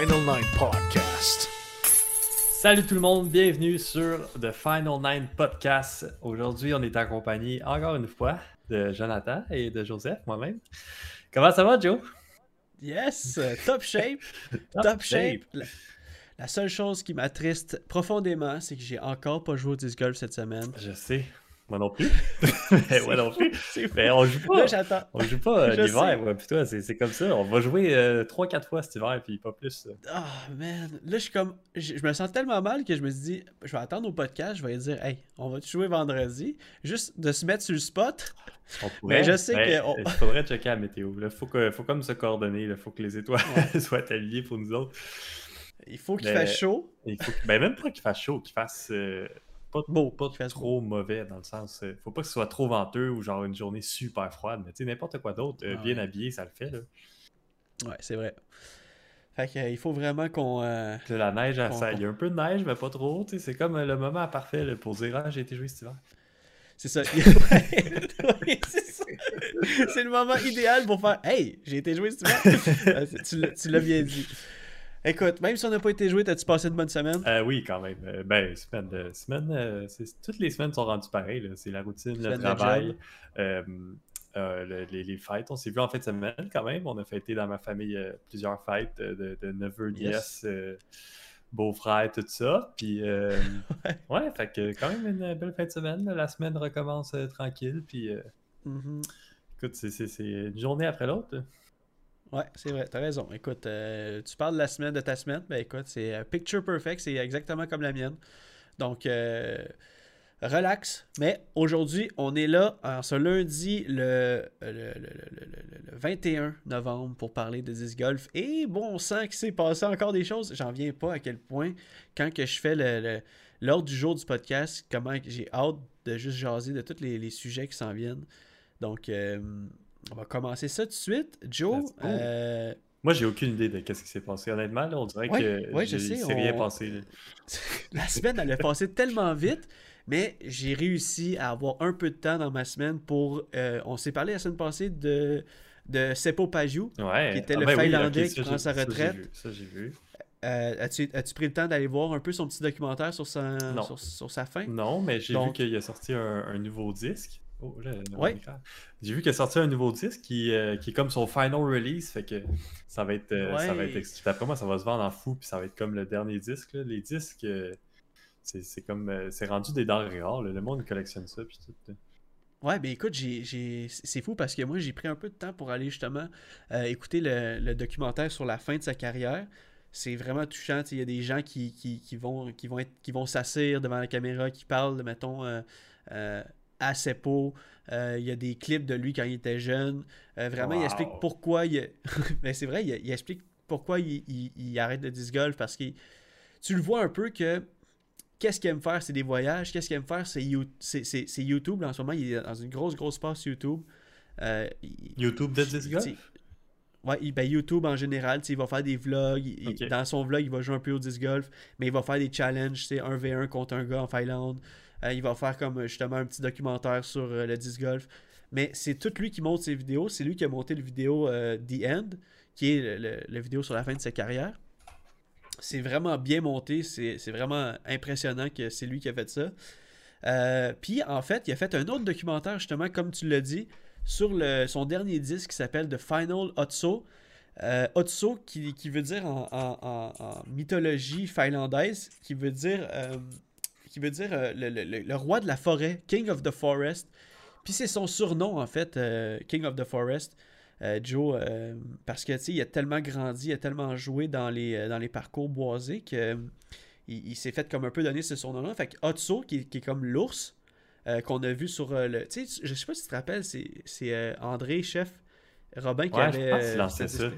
Final Nine Podcast. Salut tout le monde, bienvenue sur The Final Nine Podcast. Aujourd'hui, on est accompagné encore une fois de Jonathan et de Joseph, moi-même. Comment ça va, Joe? Yes, top shape, top, shape. La, la seule chose qui m'attriste profondément, c'est que j'ai encore pas joué au disc golf cette semaine. Je sais. Moi non plus. Mais moi non plus. Mais on joue pas. Là. On joue pas euh, l'hiver, moi, toi, c'est comme ça. On va jouer euh, 3-4 fois cet hiver, puis pas plus. Ah, man. Là, je suis comme. Je, je me sens tellement mal que je me suis dit, je vais attendre au podcast, je vais dire, hey, on va jouer vendredi. Juste de se mettre sur le spot. On Mais je sais mais que on- Il faudrait checker la météo. Il faut, que, faut comme se coordonner. Il faut que les étoiles soient alignées pour nous autres. Il faut qu'il fasse chaud. Il faut que- ben, même pas qu'il fasse chaud, qu'il fasse euh, pas, Beau, pas trop mauvais dans le sens. euh, faut pas que ce soit trop venteux ou genre une journée super froide. Mais tu sais, n'importe quoi d'autre, euh, Ah bien ouais. habillé, ça le fait. Là. Ouais, c'est vrai. Fait que, euh, il faut vraiment qu'on. là, la neige, Bon, ça- il y a un peu de neige, mais pas trop. C'est comme le moment parfait là, pour dire Ah, j'ai été joué cet hiver. C'est ça. C'est ça. C'est le moment idéal pour faire Hey, j'ai été joué cet hiver. Tu l'as bien dit. Écoute, même si on n'a pas été joué, t'as-tu passé une bonne semaine? Euh, oui, quand même. Euh, ben, semaine, euh, semaine euh, toutes les semaines sont rendues pareilles. C'est la routine, Semaine le de travail, le- les, les fêtes. On s'est vu en fin de semaine quand même. On a fêté dans ma famille plusieurs fêtes de, de neveux, Yes. nièces, euh, beaux-frères, tout ça. Puis, Ouais. ouais, fait que quand même une belle fin de semaine. La semaine recommence tranquille. Puis, Mhm. écoute, c'est une journée après l'autre. Ouais, c'est vrai, t'as raison. Écoute, euh, tu parles de la semaine de ta semaine, ben écoute, c'est euh, picture perfect, c'est exactement comme la mienne. Donc, euh, relax. Mais aujourd'hui, on est là ce lundi, le, le, le- le- le- le 21 novembre, pour parler de disc golf. Et bon, on sent qu'il s'est passé encore des choses. J'en viens pas à quel point, quand que je fais le- l'ordre du jour du podcast, comment j'ai hâte de juste jaser de tous les, les sujets qui s'en viennent. Donc, on va commencer ça tout de suite. Joe, euh, Moi, j'ai aucune idée de ce qui s'est passé. Honnêtement, là, on dirait Ouais, que ouais, je sais, s'est rien on- passé. la semaine, elle a passé tellement vite, mais j'ai réussi à avoir un peu de temps dans ma semaine pour. euh, on s'est parlé la semaine passée de, de Seppo Pajou. Ouais. qui était Ah le ben oui, Finlandais qui prend sa retraite. Ça, j'ai vu. Euh, As-tu as pris le temps d'aller voir un peu son petit documentaire sur sa, sur, sur sa fin? Non, mais j'ai vu qu'il a sorti un, un nouveau disque. Oh, là, Ouais. J'ai vu qu'il a sorti un nouveau disque qui, euh, qui est comme son final release. Fait que ça va être. euh, ça va être D'après moi, ça va se vendre en fou. Puis ça va être comme le dernier disque. là. Les disques, euh, c'est comme. euh, c'est rendu des denrées rares. là. Le monde collectionne ça. Puis tout. Ouais, ben écoute, c'est fou parce que moi, j'ai pris un peu de temps pour aller justement écouter le, le documentaire sur la fin de sa carrière. C'est vraiment touchant. Il y a des gens qui, qui, qui vont, qui vont, être, qui vont s'asseoir devant la caméra, qui parlent, mettons, euh, à Seppo. Euh, il y a des clips de lui quand il était jeune. Euh, vraiment, il explique pourquoi il... Mais c'est vrai, il, il explique pourquoi il, il- il arrête le disc golf parce que tu le vois un peu que qu'est-ce qu'il aime faire, c'est des voyages. Qu'est-ce qu'il aime faire, c'est You- c'est- c'est- c'est YouTube. En ce moment, il est dans une grosse, grosse passe YouTube. Euh, YouTube de disc golf? Ouais, il- ben, YouTube en général, il va faire des vlogs. il-. Dans son vlog, il va jouer un peu au disc golf, mais il va faire des challenges, c'est 1v1 contre un gars en Finlande. Euh, il va faire comme euh, justement un petit documentaire sur euh, le disc golf. Mais c'est tout lui qui monte ses vidéos. C'est lui qui a monté le vidéo euh, The End, qui est le, vidéo sur la fin de sa carrière. C'est vraiment bien monté. C'est c'est vraiment impressionnant que c'est lui qui a fait ça. Puis en fait, il a fait un autre documentaire, justement, comme tu l'as dit, sur son dernier disque qui s'appelle The Final Otso. Euh, Otso, qui, veut dire en, mythologie finlandaise, qui veut dire, euh, euh, le, roi de la forêt, King of the Forest. Puis c'est son surnom, en fait, King of the Forest. Joe, parce que il a tellement grandi, il a tellement joué dans les, parcours boisés que il, s'est fait comme un peu donner ce surnom-là. Fait que Otso, qui est comme l'ours, euh, qu'on a vu sur euh, le. Tu sais, je sais pas si tu te rappelles, c'est c'est, euh, André, chef Robin, qui Ouais, avait. je pense ça.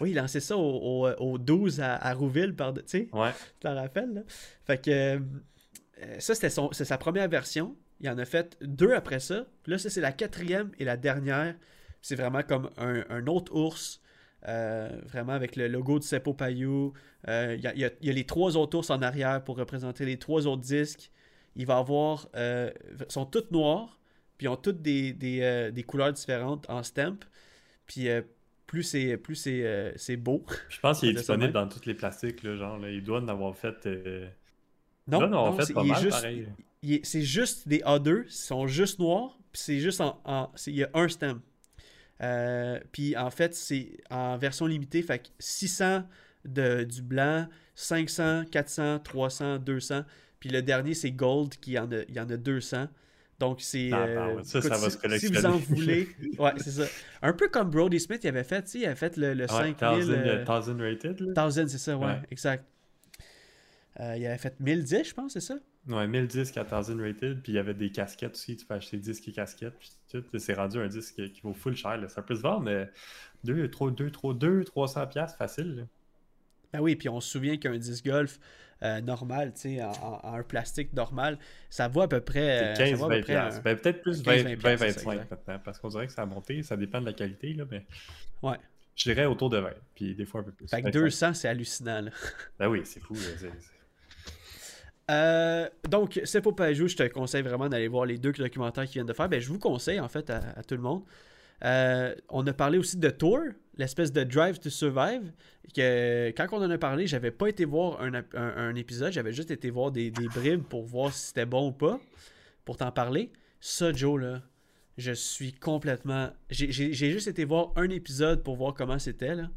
Oui, il lançait ça au, au, au 12 à, à Rouville, par, tu sais. Ouais. Tu t'en rappelles, là? Fait que ça, c'était son- c'est sa première version. Il en a fait deux après ça. Puis là, ça, c'est la quatrième et la dernière. C'est vraiment comme un, un autre ours. euh, vraiment avec le logo de Seppo Payou. Euh, y, y il y a les trois autres ours en arrière pour représenter les trois autres disques. Il va avoir. euh, ils sont toutes noires. Puis ils ont toutes des, des, euh, des couleurs différentes en stamp. Puis euh, plus c'est plus c'est c'est beau. Je pense qu'il est disponible dans tous les plastiques, là, genre, là, il doit en avoir fait. Non, non, fait c'est- pas mal, juste- c'est juste des A2, ils sont juste noirs, puis c'est juste en. il y a un stem. Euh, puis en fait, c'est en version limitée, fait que 600 de, du blanc, 500, 400, 300, 200. Puis le dernier, c'est Gold, qui en a, il y en a 200. Donc c'est. Ah, euh, ouais, ça, ça va si, se si vous en voulez. Ouais, c'est ça. Un peu comme Brody Smith, il avait fait, tu sais, il avait fait le, le Ouais, 5000. 1000 euh, 1000 rated, là. 1000, c'est ça, ouais, Ouais. exact. Euh, il avait fait 1010, je pense, c'est ça? Ouais, 1000 disques à 1000 rated, puis il y avait des casquettes aussi, tu peux acheter disques et casquettes, puis tout. C'est rendu un disque qui vaut full cher, là. Ça peut se vendre, mais 2, 3, 2, 3, 2, 300 piastres facile, là. Ben oui, puis on se souvient qu'un disc golf euh, normal, tu sais, en, en- en un plastique normal, ça vaut à peu près. C'est euh, ça vaut à 15-20 peu près piastres. un- Ben, peut-être plus 15, 20, 20 piastres, 20, c'est ça, 25 exact. maintenant, parce qu'on dirait que ça a monté, ça dépend de la qualité, là, mais Ouais. je dirais autour de 20, puis des fois un peu plus. Fait que 25. 200, c'est hallucinant. là. Ben oui, c'est fou. là, Euh, donc, c'est pour pas jouer, je te conseille vraiment d'aller voir les deux documentaires qu'ils viennent de faire. Ben, je vous conseille, en fait, à, à tout le monde. Euh, on a parlé aussi de Tour, l'espèce de Drive to Survive. Que, quand on en a parlé, j'avais pas été voir un, un- un épisode, j'avais juste été voir des, des bribes pour voir si c'était bon ou pas, pour t'en parler. Ça, Joe, là, je suis complètement. J'ai juste été voir un épisode pour voir comment c'était, là.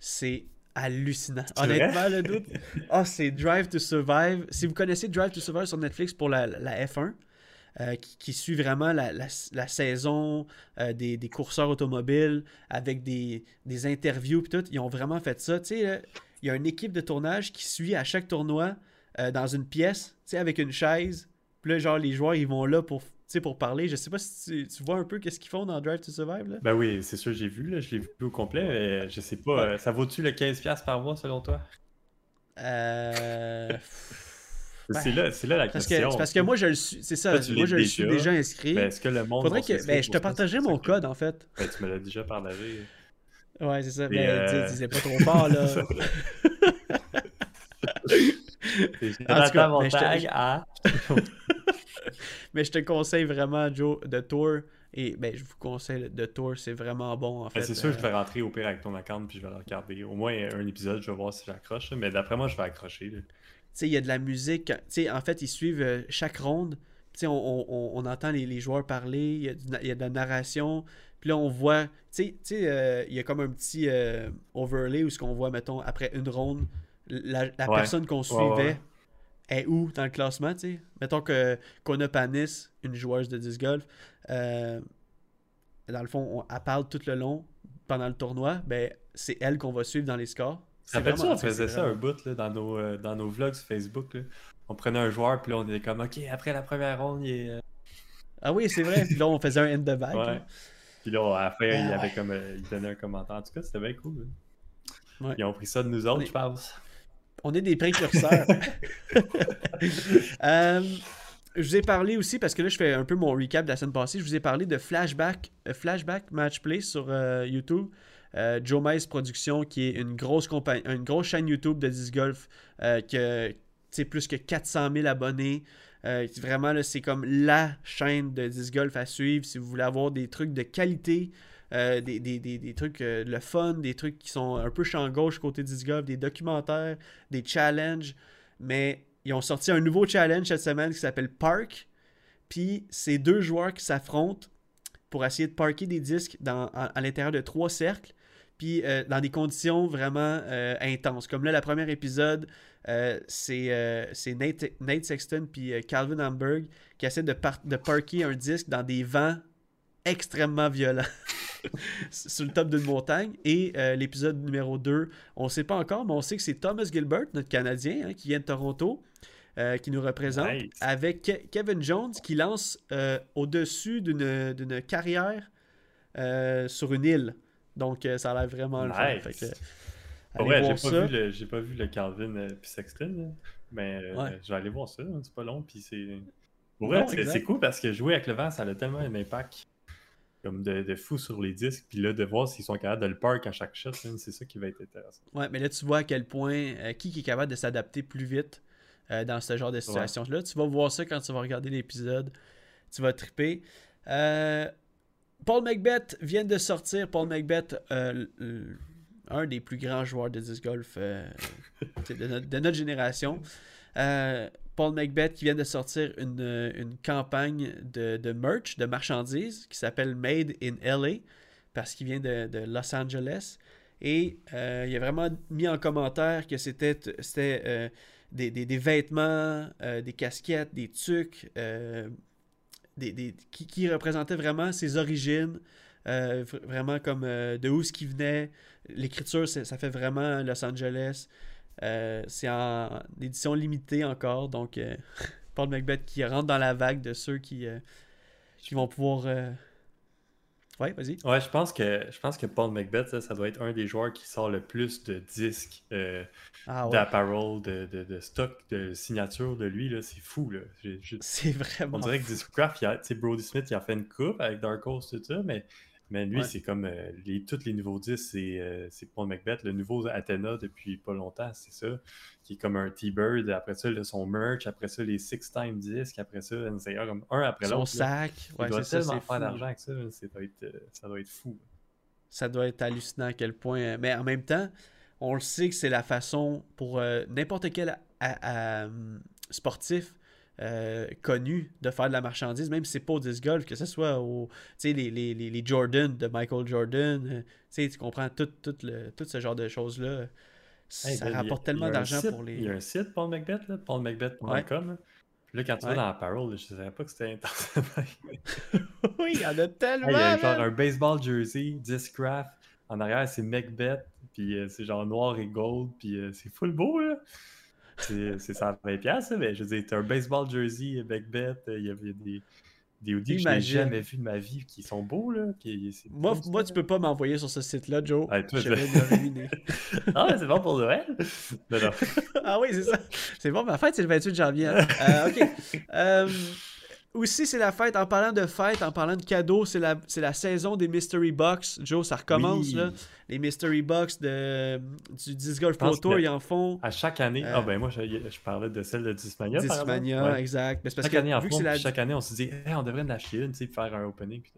C'est hallucinant. Honnêtement, le doute. Ah, c'est Drive to Survive. Si vous connaissez Drive to Survive sur Netflix pour la, la F1, euh, qui, qui suit vraiment la, la- la saison euh, des, des courseurs automobiles avec des, des interviews et tout, ils ont vraiment fait ça. Tu sais, il y a une équipe de tournage qui suit à chaque tournoi euh, dans une pièce, tu sais, avec une chaise. Puis là, genre, les joueurs, ils vont là pour, tu sais, pour parler. Je sais pas si tu, tu vois un peu qu'est-ce qu'ils font dans Drive to Survive, là. Ben oui, c'est sûr, j'ai vu, là, je l'ai vu au complet, mais je sais pas, ça vaut-tu le 15$ piastres par mois selon toi? Euh... Ben, c'est là, c'est là la Parce question. parce que moi, je le suis. C'est ça. Moi, je le suis déjà. déjà inscrit. Ben, est-ce que le monde. Faudrait que. Ben, je te C'est mon code, en fait. Ben, tu me l'as déjà partagé. Ouais, c'est ça. Mais euh, dis- disais pas trop fort, là. En tout cas, mon mais je te- à. Mais je te conseille vraiment, Joe, de Tour. Et ben, je vous conseille de Tour, c'est vraiment bon, en fait. Ben, c'est sûr, Euh, je vais rentrer au pire avec ton account puis je vais le regarder. Au moins un épisode, je vais voir si j'accroche. Mais d'après moi, je vais accrocher. là. Tu sais, il y a de la musique. Tu sais, en fait, ils suivent euh, chaque ronde. Tu sais, on, on- on- entend les, les joueurs parler. Il y, a il y a de la narration. Puis là, on voit. Tu sais- tu sais, euh, il y a comme un petit euh, overlay où ce qu'on voit, mettons, après une ronde, la, la Ouais. personne qu'on suivait ouais, ouais. est où dans le classement, tu sais? Mettons que Kona Panis, une joueuse de disc golf, euh, dans le fond, on, elle parle tout le long pendant le tournoi. Ben, c'est elle qu'on va suivre dans les scores. Rappelles-tu, on faisait ça un bout là, dans, nos, euh, dans nos vlogs sur Facebook. là. On prenait un joueur, puis là, on était comme, OK, après la première ronde, il est. euh, Ah oui, c'est vrai. Puis là, on faisait un end de back. Ouais. là. Puis là, à la fin, il, Ah, avait ouais. comme, euh, il donnait un commentaire. En tout cas, c'était bien cool. Ouais. Ils ont pris ça de nous autres, est- je pense. On est des précurseurs. Euh, je vous ai parlé aussi, parce que là, je fais un peu mon recap de la semaine passée. Je vous ai parlé de Flashback, euh, flashback Match Play sur YouTube. Euh, Joe Mice Productions, qui est une grosse, compagnie, une grosse chaîne YouTube de disc golf, euh, que c'est plus que 400 000 abonnés. Euh, vraiment, c'est comme la chaîne de disc golf à suivre si vous voulez avoir des trucs de qualité, euh, des, des- des- des trucs, euh, le fun, des trucs qui sont un peu champ gauche côté disc golf, des documentaires, des challenges. Mais ils ont sorti un nouveau challenge cette semaine qui s'appelle Park. Puis c'est deux joueurs qui s'affrontent pour essayer de parker des disques dans, à l'intérieur de trois cercles. Puis euh, dans des conditions vraiment euh, intenses. Comme là, le premier épisode, euh, c'est Nate, Nate Sexton puis Calvin Hamburg qui essaient de, par- de parker un disque dans des vents extrêmement violents sur le top d'une montagne. Et l'épisode numéro 2, on ne sait pas encore, mais on sait que c'est Thomas Gilbert, notre Canadien, hein, qui vient de Toronto, euh, qui nous représente, Nice. avec Ke- Kevin Jones qui lance euh, au-dessus d'une d'une carrière euh, sur une île. Donc, euh, ça a l'air vraiment le fun. Nice. Fait que, Pour allez vrai, j'ai pas, ça. vu le- j'ai pas vu le Calvin euh, puis Sexton, là. mais euh, Ouais. je vais aller voir ça, hein, c'est pas long, puis c'est... Pour vrai, Non, c'est cool parce que jouer avec le vent, ça a tellement un impact comme de, de fou sur les disques, puis là, de voir s'ils sont capables de le park à chaque shot, man, c'est ça qui va être intéressant. Ouais, mais là, tu vois à quel point euh, qui, qui est capable de s'adapter plus vite euh, dans ce genre de situation-là. Tu vas voir ça quand tu vas regarder l'épisode. Tu vas triper. Euh, Paul Macbeth vient de sortir. Paul Macbeth, euh, l- un des plus grands joueurs de disc golf euh, de, notre, de notre génération. Euh, Paul Macbeth qui vient de sortir une, euh, une campagne de, de merch, de marchandises, qui s'appelle Made in LA, parce qu'il vient de, de Los Angeles. Et euh, il a vraiment mis en commentaire que c'était c'était, euh, des, des- des vêtements, euh, des casquettes, des tucs, euh, qui, représentaient vraiment ses origines, euh, vr- vraiment comme euh, de où ce qui venait. L'écriture, ça fait vraiment Los Angeles. Euh, c'est en édition limitée encore, donc Paul Macbeth qui rentre dans la vague de ceux qui vont pouvoir... Ouais, vas-y. Ouais, je pense que je pense que Paul Macbeth, ça, ça doit être un des joueurs qui sort le plus de disques, euh, Ah ouais. d'apparel, de, de, de stock, de signature de lui, c'est fou, là. C'est vraiment... On dirait que Discraft, Brody Smith, il a fait une coupe avec Dark Horse, tout ça, mais, mais lui, Ouais. c'est comme euh, les, tous les nouveaux disques, c'est euh, c'est Paul Macbeth. Le nouveau Athena depuis pas longtemps, c'est ça, qui est comme un T-Bird. Après ça, son merch, après ça, les Six Time disques, après ça, comme un après Son l'autre. là. sac. Il Ouais, doit tellement faire d'argent avec ça, ça doit être, euh, ça doit être fou. ça doit être hallucinant à quel point. euh, Mais en même temps, on le sait que c'est la façon pour euh, n'importe quel hum, sportif euh, connu de faire de la marchandise, même si c'est pas au disc golf, que ce soit au, tu sais, les, les, les, Jordan de Michael Jordan, euh, tu comprends tout, tout, le, tout ce genre de choses-là. Ça ben, a- rapporte tellement d'argent pour les. Il y a un site, Paul Macbeth, là, paulmacbeth.com. Ouais. là. Puis là, quand tu Ouais. vas dans Apparel, là, je savais pas que c'était intense. oui, il y en a tellement. Hey, il y a genre un baseball jersey, Discraft. En arrière, c'est Macbeth. Puis euh, c'est genre noir et gold. Puis euh, c'est full beau, là. C'est c'est 120$, piastres, là, mais je veux dire, t'as un baseball jersey, Macbeth. euh, Il y a, il y a des, des hoodies que je n'ai Imagine. jamais vus de ma vie qui sont beaux, là. Qui, Moi, moi, ça, tu peux pas m'envoyer sur ce site-là, Joe. Ah, toi, je vais. Ah, c'est bon pour Noël? Non, non. Ah oui, c'est ça. C'est bon, ma fête, c'est le 28 janvier. hein. Euh, OK. Euh, aussi, c'est la fête. En parlant de fête, en parlant de cadeaux, c'est la, c'est la saison des Mystery Box. Joe, ça recommence, Oui. là. Les Mystery Box de, du Disc Golf Pro Tour, que- ils en font. À chaque année. Euh, Ah, ben moi, je, je parlais de celle de Discmania. Discmania, Ouais. exact. Mais c'est parce Chaque que année, en vu que fond, c'est la... chaque année, on se dit, Hey, on devrait en acheter une, tu sais, pour faire un opening. Puis,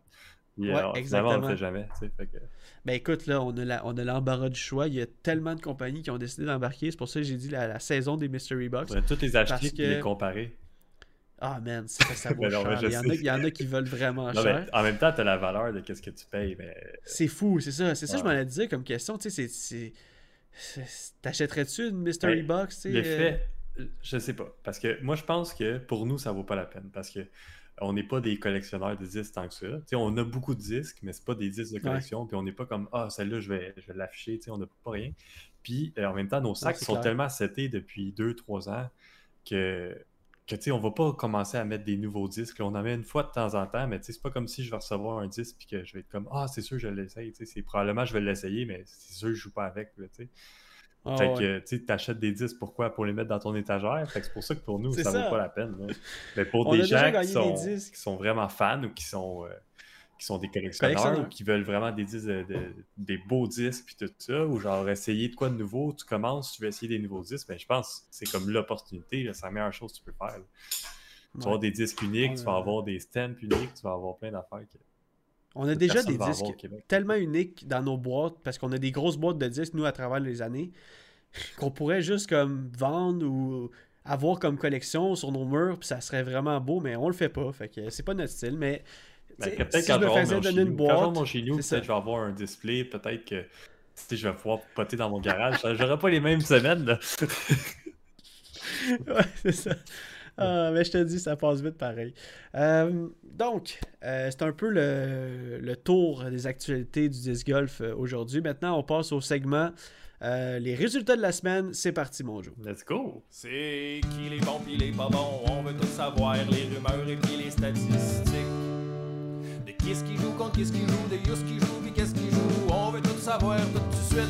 Ouais, finalement, on exactement. le fait jamais. tu sais, fait que- Ben écoute, là, on a, la- on a l'embarras du choix. Il y a tellement de compagnies qui ont décidé d'embarquer. C'est pour ça que j'ai dit la, la saison des Mystery On Box. devrait toutes les acheter et les que- comparer. Ah, man, ça, ça vaut non, mais cher. Il y, en a, il y en a qui veulent vraiment Non, cher. mais en même temps, tu as la valeur de qu'est-ce que tu payes. Mais... C'est fou, c'est ça. C'est ça que je m'en ai dit comme question. Tu sais, T'achèterais-tu une Mystery Ben, Box? tu sais, Le euh, fait, je sais pas. Parce que moi, je pense que pour nous, ça vaut pas la peine. Parce que on n'est pas des collectionneurs de disques tant que ça. On a beaucoup de disques, mais c'est pas des disques de collection. Puis on n'est pas comme Ah, celle-là, je vais, je vais l'afficher. On n'a pas rien. Puis euh, en même temps, nos sacs sont clair. tellement setés depuis 2-3 ans que. Que, tu sais, on va pas commencer à mettre des nouveaux disques. on en met une fois de temps en temps, mais tu sais, c'est pas comme si je vais recevoir un disque puis que je vais être comme Ah, c'est sûr, je l'essaye. Tu sais, C'est probablement je vais l'essayer, mais c'est sûr, je joue pas avec. tu sais. ah Fait ouais. que, tu sais, t'achètes des disques, pourquoi? Pour les mettre dans ton étagère? Fait que c'est pour ça que pour nous, ça, ça. vaut pas la peine. là. Mais pour On des gens qui sont, des qui sont vraiment fans ou qui sont, euh, qui sont des collectionneurs, ou qui veulent vraiment des disques, de- de- des beaux disques puis tout ça, ou genre essayer de quoi de nouveau, tu commences, tu veux essayer des nouveaux disques, ben, je pense que c'est comme l'opportunité, c'est la meilleure chose que tu peux faire. là. Tu vas avoir des disques uniques, tu vas avoir des stamps uniques, tu vas avoir plein d'affaires que On a déjà des disques tellement uniques dans nos boîtes, parce qu'on a des grosses boîtes de disques, nous, à travers les années, qu'on pourrait juste comme vendre ou avoir comme collection sur nos murs, puis ça serait vraiment beau, mais on le fait pas. Fait que c'est pas notre style, mais Ben, peut-être si quand je me vais faisais donner une quand je boîte, mon chez nous, peut-être je vais avoir un display, peut-être que sais, je vais pouvoir poter dans mon garage. J'aurai pas les mêmes semaines. Là. ouais, c'est ça. Ah, mais je te dis, ça passe vite pareil. Euh, donc, euh, c'est un peu le, le tour des actualités du disc golf euh, aujourd'hui. Maintenant, on passe au segment euh, les résultats de la semaine. C'est parti, mon Joe. Let's go! C'est qui les bons pis les pas bons, on veut tout savoir, les rumeurs et puis les statistiques. De qui est-ce qui joue contre qui est-ce qui joue, de Yus qui joue puis qu'est-ce qui joue, on veut tout savoir tout de suite.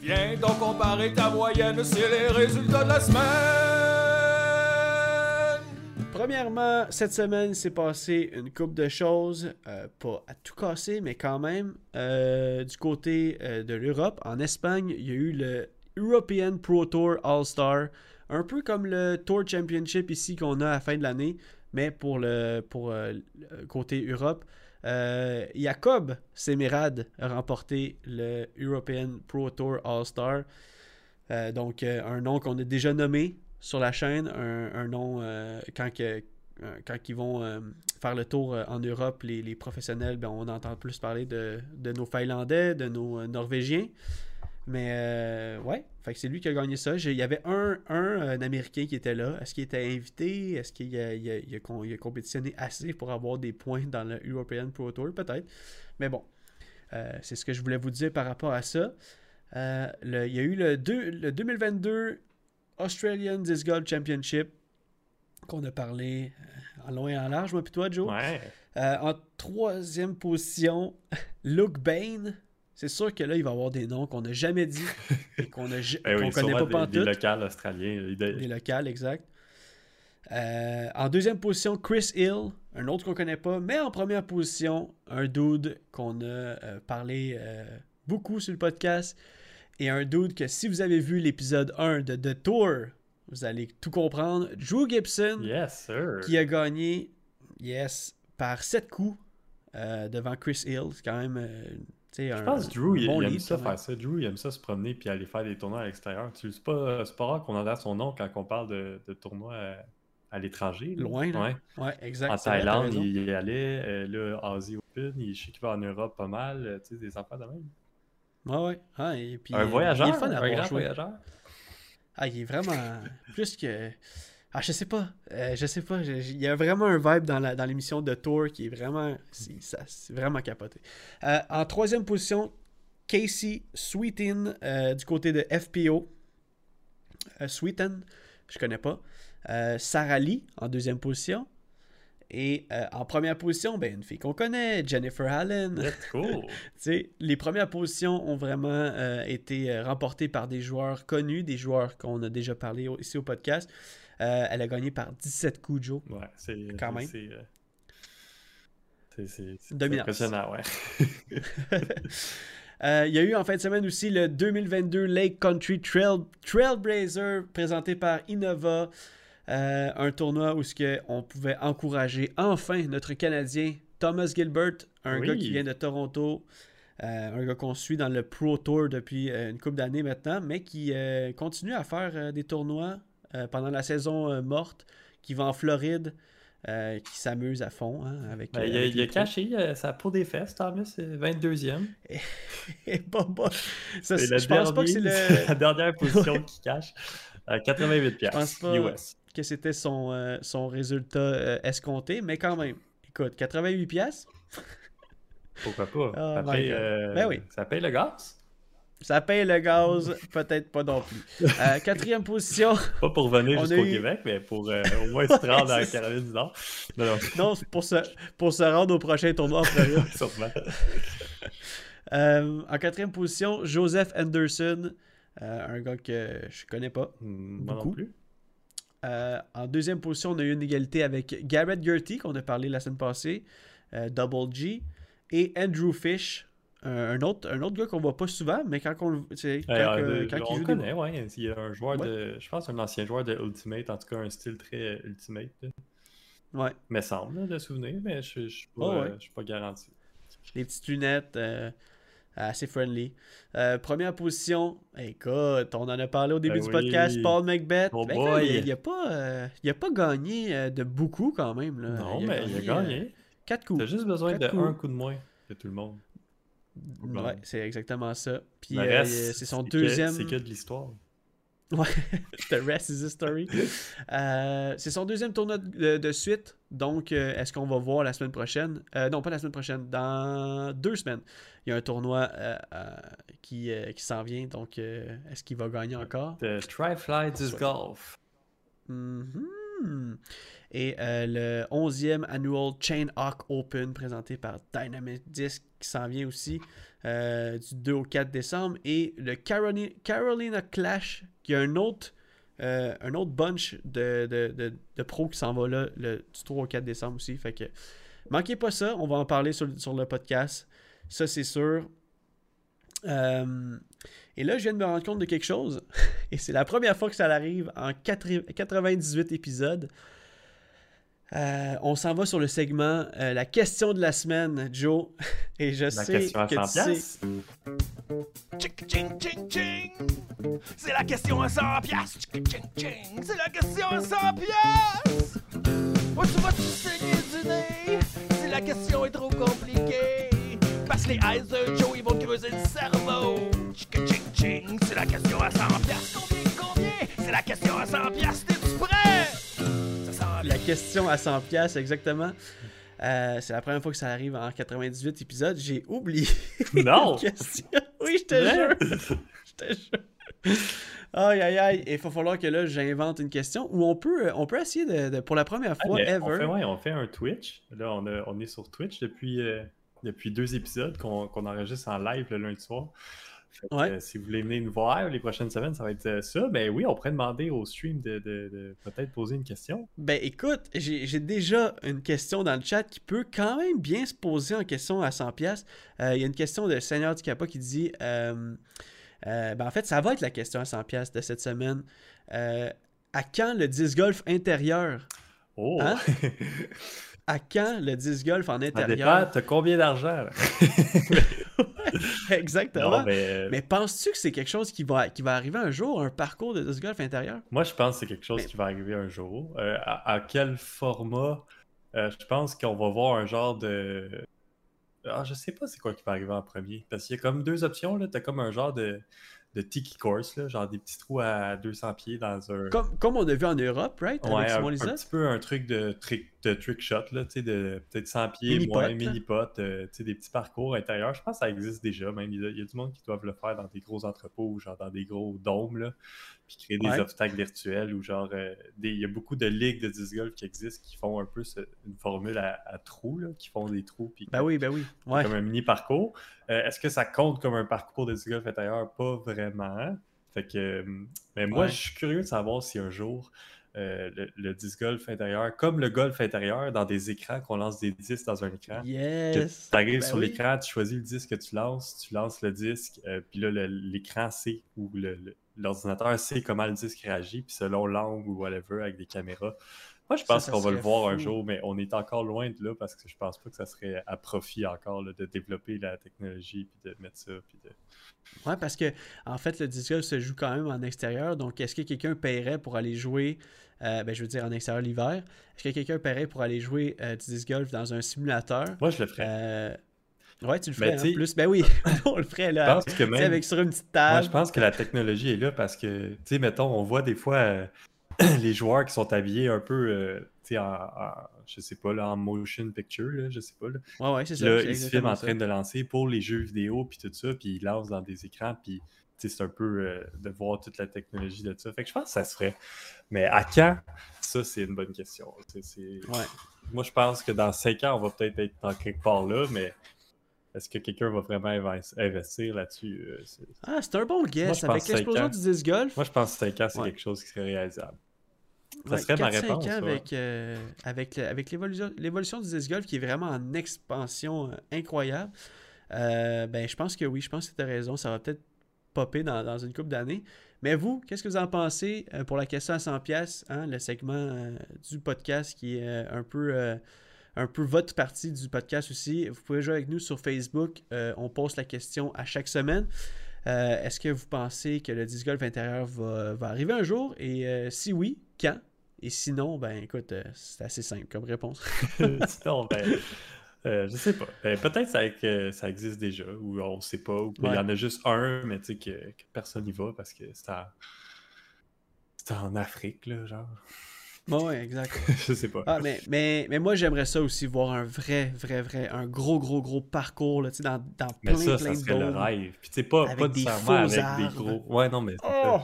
Viens donc comparer ta moyenne, c'est les résultats de la semaine. Premièrement, cette semaine, s'est passé une coupe de choses, euh, pas à tout casser, mais quand même, euh, du côté euh, de l'Europe. En Espagne, il y a eu le European Pro Tour All-Star, un peu comme le Tour Championship ici qu'on a à la fin de l'année, mais pour le pour euh, côté Europe. Euh, Jacob Semerad a remporté le European Pro Tour All-Star. Euh, donc, un nom qu'on a déjà nommé sur la chaîne, un, un nom quand, que- quand ils vont faire le tour en Europe, les, les professionnels, ben, on entend plus parler de, de nos Finlandais, de nos Norvégiens. Mais euh, ouais, fait que c'est lui qui a gagné ça. Il y avait un, un, euh, Américain qui était là. Est-ce qu'il était invité? Est-ce qu'il a, il a- il a con- il a compétitionné assez pour avoir des points dans le European Pro Tour? Peut-être. Mais bon, euh, c'est ce que je voulais vous dire par rapport à ça. Euh, le- il y a eu le, deux- le 2022 Australian Disc Golf Championship qu'on a parlé en long et en large, moi puis toi, Joe. Ouais. En troisième position, Luke Bain. C'est sûr que là, il va y avoir des noms qu'on n'a jamais dit et qu'on ne oui, qu'on connaît pas des, des pantoute. locales australiens. Doit- Des locales, exact. Euh, en deuxième position, Chris Hill, un autre qu'on connaît pas. Mais en première position, un dude qu'on a euh, parlé euh, beaucoup sur le podcast. Et un dude que si vous avez vu l'épisode 1 de The Tour, vous allez tout comprendre. Drew Gibson, Yes, sir. qui a gagné, yes, par 7 coups devant Chris Hill. C'est quand même, Je pense que Drew, il, bon il aime ça faire ça. Drew, il aime ça se promener puis aller faire des tournois à l'extérieur. C'est pas, pas rare qu'on entende son nom quand on parle de, de tournois à, à l'étranger. Loin, là. Ouais. Ouais, exact. En Thaïlande, il y allait. euh, là, Asie Open, il, je sais qu'il va en Europe pas mal. euh, Tu sais, des enfants de même. Ouais, ouais. Ah, et puis, un euh, voyageur. Il est fun à un grand voyageur. Ah, il est vraiment plus que. Ah, je sais pas. Euh, je sais pas. Il y a vraiment un vibe dans la- dans l'émission de Tour qui est vraiment. C'est ça- c'est vraiment capoté. Euh, en troisième position, Casey Sweeten euh, du côté de FPO. Euh, Sweeten, je connais pas. Sarah Lee en deuxième position. Et en première position, ben, une fille qu'on connaît, Jennifer Allen. Tu sais, les premières positions ont vraiment été remportées par des joueurs connus, des joueurs qu'on a déjà parlé au- ici au podcast. Euh, elle a gagné par 17 coups, Joe. Ouais, c'est. Quand même. C'est euh, impressionnant, ouais. Euh, il y a eu en fin de semaine aussi le 2022 Lake Country Trail, Trailblazer présenté par Innova. Euh, un tournoi où ce que on pouvait encourager enfin notre Canadien Thomas Gilbert, un Oui. gars qui vient de Toronto, euh, un gars qu'on suit dans le Pro Tour depuis une couple d'années maintenant, mais qui continue à faire des tournois euh, pendant la saison euh, morte, qui va en Floride, euh, qui s'amuse à fond hein, avec. Ben, il a, il a caché euh, sa peau des fesses, Thomas, c'est 22e. Et bon, bon, ça, C'est je la pense pas que c'est le. la dernière position qu'il cache. Euh, 88 piastres pense pas. US. que c'était son, euh, son résultat euh, escompté, mais quand même. Écoute, 88 pièces, Pourquoi pas? Oh ça, paye, euh, Ben oui. ça paye le gaz? Ça paye le gaz, peut-être pas non plus. Euh, quatrième position, Pas pour venir jusqu'au eu- Québec, mais pour euh, au moins se rendre dans la c'est ça. Caroline du Nord. Non, non, non, pour se, pour se rendre au prochain tournoi en Floride. Euh, en quatrième position, Joseph Anderson, un gars que je connais pas. Hmm, Moi Beaucoup. non plus. En deuxième position, on a eu une égalité avec Garrett Gertie, qu'on a parlé la semaine passée. Double G, et Andrew Fish, un, un autre, un autre gars qu'on voit pas souvent, mais quand, on, le- tu quand, que- euh, quand on il le joue connaît, ouais. Il y a un joueur Ouais. de. Je pense un ancien joueur de Ultimate, en tout cas un style très euh, Ultimate. Ouais, Me semble, de souvenir, mais je je suis pas, Oh, ouais. euh, suis pas garanti. les petites lunettes, euh, assez friendly. Première position, écoute, on en a parlé au début Ben du podcast. Paul Macbeth. Oh Ben, boy. il, il a pas, il a pas gagné de beaucoup quand même. Là. non, mais il a gagné. 4 coups. T'as juste besoin de Quatre coups. un coup de moins que tout le monde. Ouais, c'est exactement ça. Puis euh, reste, c'est son deuxième. C'est que de l'histoire. Ouais, the rest is history. Euh, c'est son deuxième tournoi de, de suite. Donc, euh, est-ce qu'on va voir la semaine prochaine? Euh, Non, pas la semaine prochaine. Dans deux semaines, il y a un tournoi euh, euh, qui, euh, qui s'en vient. Donc, euh, est-ce qu'il va gagner encore? The Tri-Fly Disc Soit. Golf. Mhm. Et euh, le 11e annual Chain Hawk Open présenté par Dynamic Disc qui s'en vient aussi euh, du 2 au 4 décembre. Et le Carolina, Clash qui a un autre, euh, un autre bunch de, de, de, de pros qui s'en va là le, du 3 au 4 décembre aussi. Fait que manquez pas ça, on va en parler sur, sur le podcast. Ça, c'est sûr. Euh, et là, je viens de me rendre compte de quelque chose. Et c'est la première fois que ça arrive en 4 98 épisodes. Euh, on s'en va sur le segment euh, La question de la semaine, Joe. Et je La sais question à que 100 tu sais. C'est la question à 100 piastres. C'est la question à 100 piastres. Oh, tu vas-tu saigner du nez? Si la question est trop compliquée. Parce que les eyes de Joe, ils vont creuser le cerveau. C'est la question à 100 piastres. Combien, combien? C'est la question à 100 piastres. T'es-tu prêt? La question à 100 pièces exactement. Euh, c'est la première fois que ça arrive en 98 épisodes. J'ai oublié Non! la question. Oui, je te jure. Je te jure. Aïe, aïe, aïe. Il va falloir que là, j'invente une question où on peut, on peut essayer de, de- pour la première Ah, fois ever. On fait, ouais, on fait un Twitch. Là, on, a- on est sur Twitch depuis, euh, depuis deux épisodes qu'on qu'on enregistre en live le lundi soir. Fait que, Ouais. euh, si vous voulez venir nous voir les prochaines semaines, ça va être euh, ça. Ben oui, on pourrait demander au stream de, de- de peut-être poser une question. Ben écoute, j'ai déjà une question dans le chat qui peut quand même bien se poser en question à 100 pièces. Il y a une question de Seigneur du Kappa qui dit euh, euh, ben en fait, ça va être la question à 100 pièces de cette semaine. Euh, à quand le disc golf intérieur? Oh! Hein? À quand le disc golf en Ça dépend, intérieur t'as combien d'argent? Exactement. Non, mais, euh, Mais penses-tu que c'est quelque chose qui va, qui va arriver un jour, un parcours de disc golf intérieur? Moi, je pense que c'est quelque chose Mais- qui va arriver un jour. Euh, à, à quel format? Euh, Je pense qu'on va voir un genre de. Ah, je sais pas c'est quoi qui va arriver en premier. Parce qu'il y a comme deux options. là. T'as comme un genre de, de tiki course, là, genre des petits trous à 200 pieds dans un. comme, comme on a vu en Europe, right Ouais, Avec un, petit peu un truc de trick, de trick shot, là, tu sais, de peut-être 100 pieds, Mini-pot, moins là. mini-pot, euh, tu sais, des petits parcours intérieurs. Je pense que ça existe déjà, même. Il y, a, il y a du monde qui doivent le faire dans des gros entrepôts ou genre dans des gros dômes, là, puis créer des Ouais. obstacles virtuels ou genre, euh, des, il y a beaucoup de ligues de disc golf qui existent qui font un peu ce- une formule à, à trous, là, qui font des trous, puis Ben oui, ben oui. Ouais. comme un mini parcours. Euh, Est-ce que ça compte comme un parcours de disc golf intérieur? Pas vraiment. Fait que, euh, mais moi, Ouais. je suis curieux de savoir si un jour euh, le, le disc golf intérieur, comme le golf intérieur, dans des écrans, qu'on lance des disques dans un écran. Yes. Tu arrives Ben sur oui. l'écran, tu choisis le disque que tu lances, tu lances le disque, euh, puis là, l'écran sait, ou l'ordinateur sait comment le disque réagit, puis selon l'angle ou whatever, avec des caméras. Moi, je pense qu'on va le voir un jour, mais on est encore loin de là parce que je pense pas que ça serait à profit encore là, de développer la technologie, puis de mettre ça, puis de... Ouais, parce que en fait, le disc golf se joue quand même en extérieur. Donc, est-ce que quelqu'un paierait pour aller jouer, euh, ben, je veux dire en extérieur l'hiver, est-ce que quelqu'un paierait pour aller jouer euh, du disc golf dans un simulateur? Moi, je le ferais. Euh, Ouais, tu le ferais en t'sais- plus. Ben oui, on le ferait Je là. pense que même... avec sur une petite Moi, table. je pense que la technologie est là parce que, tu sais, mettons, on voit des fois les joueurs qui sont habillés un peu, euh, tu sais, en, en- je sais pas, là, en motion picture, là, je sais pas. Là. Ouais, ouais, c'est ça. là, ils se filment en train de lancer pour les jeux vidéo, puis tout ça, puis ils lancent dans des écrans, puis c'est un peu euh, de voir toute la technologie de ça. Fait que je pense que ça se ferait. Mais à quand? Ça, c'est une bonne question. Ouais. Moi, je pense que dans 5 ans, on va peut-être être dans quelque part là, mais est-ce que quelqu'un va vraiment inves- investir là-dessus? Euh, Ah, c'est un bon guess. Avec l'explosion du disc golf. Moi, je pense que 5 ans, c'est Ouais. quelque chose qui serait réalisable. Ça serait ma 4-5 réponse, ans ouais. avec, euh, avec, avec l'évolution du disc golf qui est vraiment en expansion euh, incroyable. Euh, ben, je pense que oui, je pense que tu as raison. Ça va peut-être popper dans, dans une couple d'années. Mais vous, qu'est-ce que vous en pensez pour la question à 100$, pièces le segment euh, du podcast qui est un peu. Un peu votre partie du podcast aussi. Vous pouvez jouer avec nous sur Facebook. Euh, on pose la question à chaque semaine. Euh, Est-ce que vous pensez que le disc golf intérieur va, va arriver un jour? Et euh, si oui, quand? Et sinon, ben écoute, c'est assez simple comme réponse. Sinon, ben, euh, je sais pas. Ben, Peut-être ça, que ça existe déjà, ou on sait pas, ou Ouais. y en a juste un, mais tu sais que, que personne n'y va parce que c'est en... c'est en Afrique, là, genre. Bon, ouais, exact. je sais pas. Ah, mais, mais, mais moi, j'aimerais ça aussi, voir un vrai, vrai, vrai, un gros, gros, gros parcours, là, tu sais, dans, dans mais plein, ça, plein ça de serait le rêve. Puis tu sais, pas, pas nécessairement avec des gros. Ouais, non, mais Oh!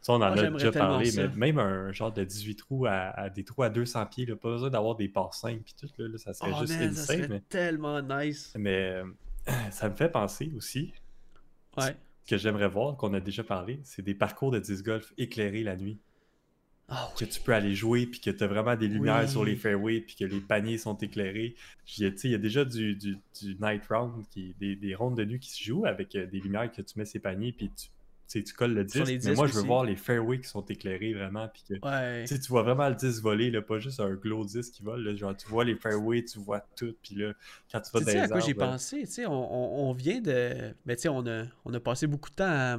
ça. On en Moi, a déjà parlé, ça. mais même un genre de 18 trous à, à des trous à 200 pieds, là, pas besoin d'avoir des parts 5 puis tout, là, là, ça serait Oh, juste man, ça serait Mais, tellement nice. mais, euh, ça me fait penser aussi, Ouais. que j'aimerais voir, qu'on a déjà parlé, c'est des parcours de disc golf éclairés la nuit. Ah Que tu peux aller jouer, puis que tu as vraiment des lumières Oui. sur les fairways, puis que les paniers sont éclairés. Sais, il y a déjà du, du, du night round, qui, des, des rondes de nuit qui se jouent avec euh, des lumières que tu mets ces paniers, puis tu, tu colles le disque. Mais disques moi, je veux aussi. voir les fairways qui sont éclairés vraiment, puis que Ouais. tu vois vraiment le disque voler, là, pas juste un glow disque qui vole. Là, genre, tu vois les fairways, tu vois tout, puis là, quand tu vas Tu dans sais les à quoi j'ai pensé? On, on- on vient de. Ben, tu sais, on a, on a passé beaucoup de temps à,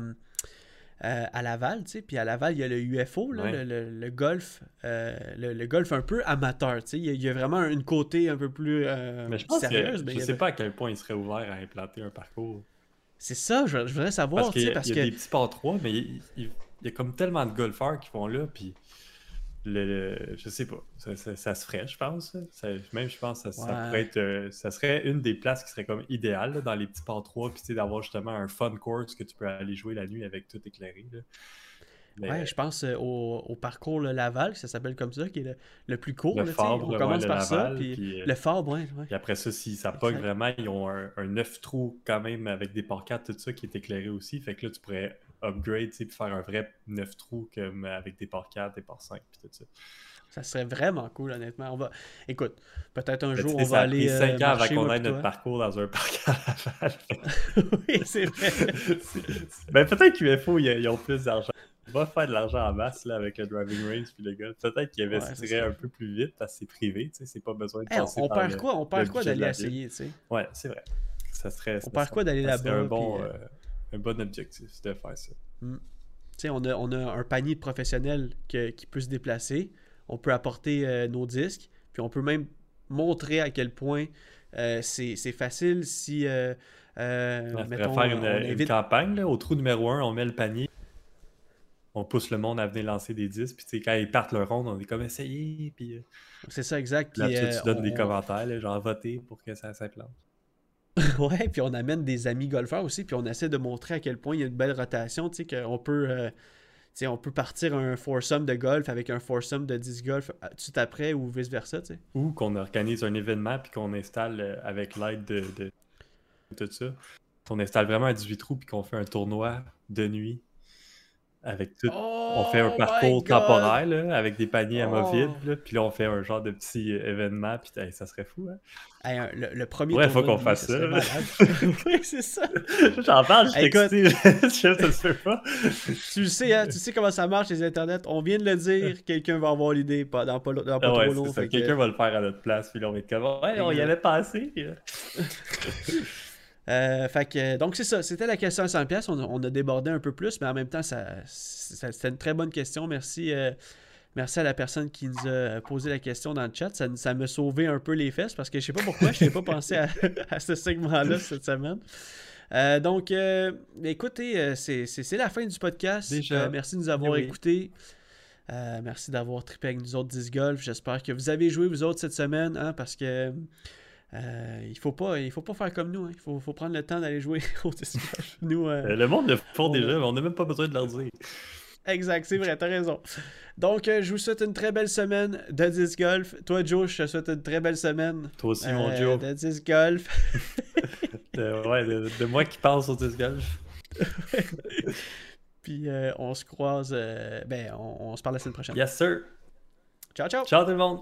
à- à Laval, tu sais. Puis à Laval, il y a le UFO, là, Ouais. le, le- le golf. euh, le, le golf un peu amateur, tu sais. Il y, a, il y a vraiment une côté un peu plus euh, Mais je pense sérieuse. que mais je y sais avait- pas à quel point il serait ouvert à implanter un parcours. C'est ça, je, je voudrais savoir, Parce y a, il y que. a des petits par 3, mais il y a comme tellement de golfeurs qui vont là, puis le, le- je sais pas, ça, ça- ça se ferait, je pense. Ça- même, je pense que ça, Ouais. pourrait être, euh, ça serait une des places qui serait comme idéale là, dans les petits par 3, puis tu sais, d'avoir justement un fun course que tu peux aller jouer la nuit avec tout éclairé. là. Mais, Ouais, je pense euh, au, au parcours le Laval, ça s'appelle comme ça, qui est le, le plus court. le là. Fabre, on commence par ça, puis, puis, euh, le Fabre, ouais, ouais. Puis après ça, si ça pogne Exact. vraiment, ils ont un, un 9 trous quand même avec des par 4, tout ça qui est éclairé aussi. Fait que là, tu pourrais upgrade, tu sais, puis faire un vrai 9 trous comme avec des par 4, des par 5, puis tout ça. Ça serait vraiment cool, honnêtement. On va... Écoute, peut-être un jour, on va ça a aller. pris euh, 5 ans avant qu'on ait notre parcours dans un parc à Laval. oui, c'est vrai. ben peut-être qu'UFO, ils, ils ont plus d'argent. On va faire de l'argent en masse là, avec le driving range puis le gars. Peut-être qu'ils Ouais, investiraient ça. un peu plus vite parce que c'est privé, tu sais, c'est pas besoin de Hey, on, passer on perd quoi? On perd quoi d'aller essayer, tu sais? Ouais, c'est vrai. Ça serait, ça perd quoi d'aller ça là-bas, un bon, puis, euh, euh, un bon objectif de faire ça. Tu sais, on a, on a un panier de professionnels que- qui peut se déplacer. On peut apporter euh, nos disques. Puis on peut même montrer à quel point euh, c'est facile si. euh, On mettons, faire une, on une campagne. Là, au trou numéro 1, on met le panier. On pousse le monde à venir lancer des disques. Puis quand ils partent leur ronde, on est comme essayez. Puis C'est ça, exact. là, tu- tu donnes on- des commentaires, là, genre voter pour que ça s'implante. Ouais, puis on amène des amis golfeurs aussi, puis on essaie de montrer à quel point il y a une belle rotation, tu sais, qu'on peut, euh, on peut partir un foursome de golf avec un foursome de disc golf euh, tout après ou vice-versa, tu sais. Ou qu'on organise un événement puis qu'on installe euh, avec l'aide de, de tout ça. Qu'on installe vraiment un 18 trous puis qu'on fait un tournoi de nuit avec tout. on fait un Oh parcours temporaire là, avec des paniers Oh. amovibles. Puis là, on fait un genre de petit euh, événement. Puis hey, ça serait fou. Hein? Hey, un- le, le premier Ouais, faut qu'on fasse ça, oui, c'est ça. J'en parle, je Écoute. excité. Je sais, pas. Tu le sais, hein, tu sais comment ça marche les internets. On vient de le dire, quelqu'un va avoir l'idée pas, dans pas, lo- dans pas Ah ouais, trop long. que- Quelqu'un va le faire à notre place. Puis là, on va être comme Ouais, on y passé. puis, euh, fait que, donc c'est ça, c'était la question à 100$. On, a- on a débordé un peu plus, mais en même temps, ça, ça- c'était une très bonne question. Merci, euh, merci à la personne qui nous a posé la question dans le chat. Ça, ça m'a sauvé un peu les fesses parce que je sais pas pourquoi, je n'avais pas pensé à, à ce segment-là cette semaine. Euh, donc, écoutez, c'est la fin du podcast. Déjà. Merci de nous avoir oui. écoutés. Merci d'avoir trippé avec nous autres 10 golf. J'espère que vous avez joué vous autres cette semaine, hein, parce que euh, il faut pas, il faut pas faire comme nous. hein. Il faut, faut prendre le temps d'aller jouer au 10 golf. Nous, euh, euh, Le monde le font on- déjà, mais on n'a même pas besoin de leur dire. exact, c'est vrai, t'as raison. Donc, euh, je vous souhaite une très belle semaine de 10 golf. Toi, Joe, je te souhaite une très belle semaine Toi aussi, mon Joe. de 10 golf. De, ouais, de, de moi qui pense au disc golf. Puis on se croise, ben, on, on se parle la semaine prochaine. Yes, sir. Ciao, ciao! Ciao tout le monde!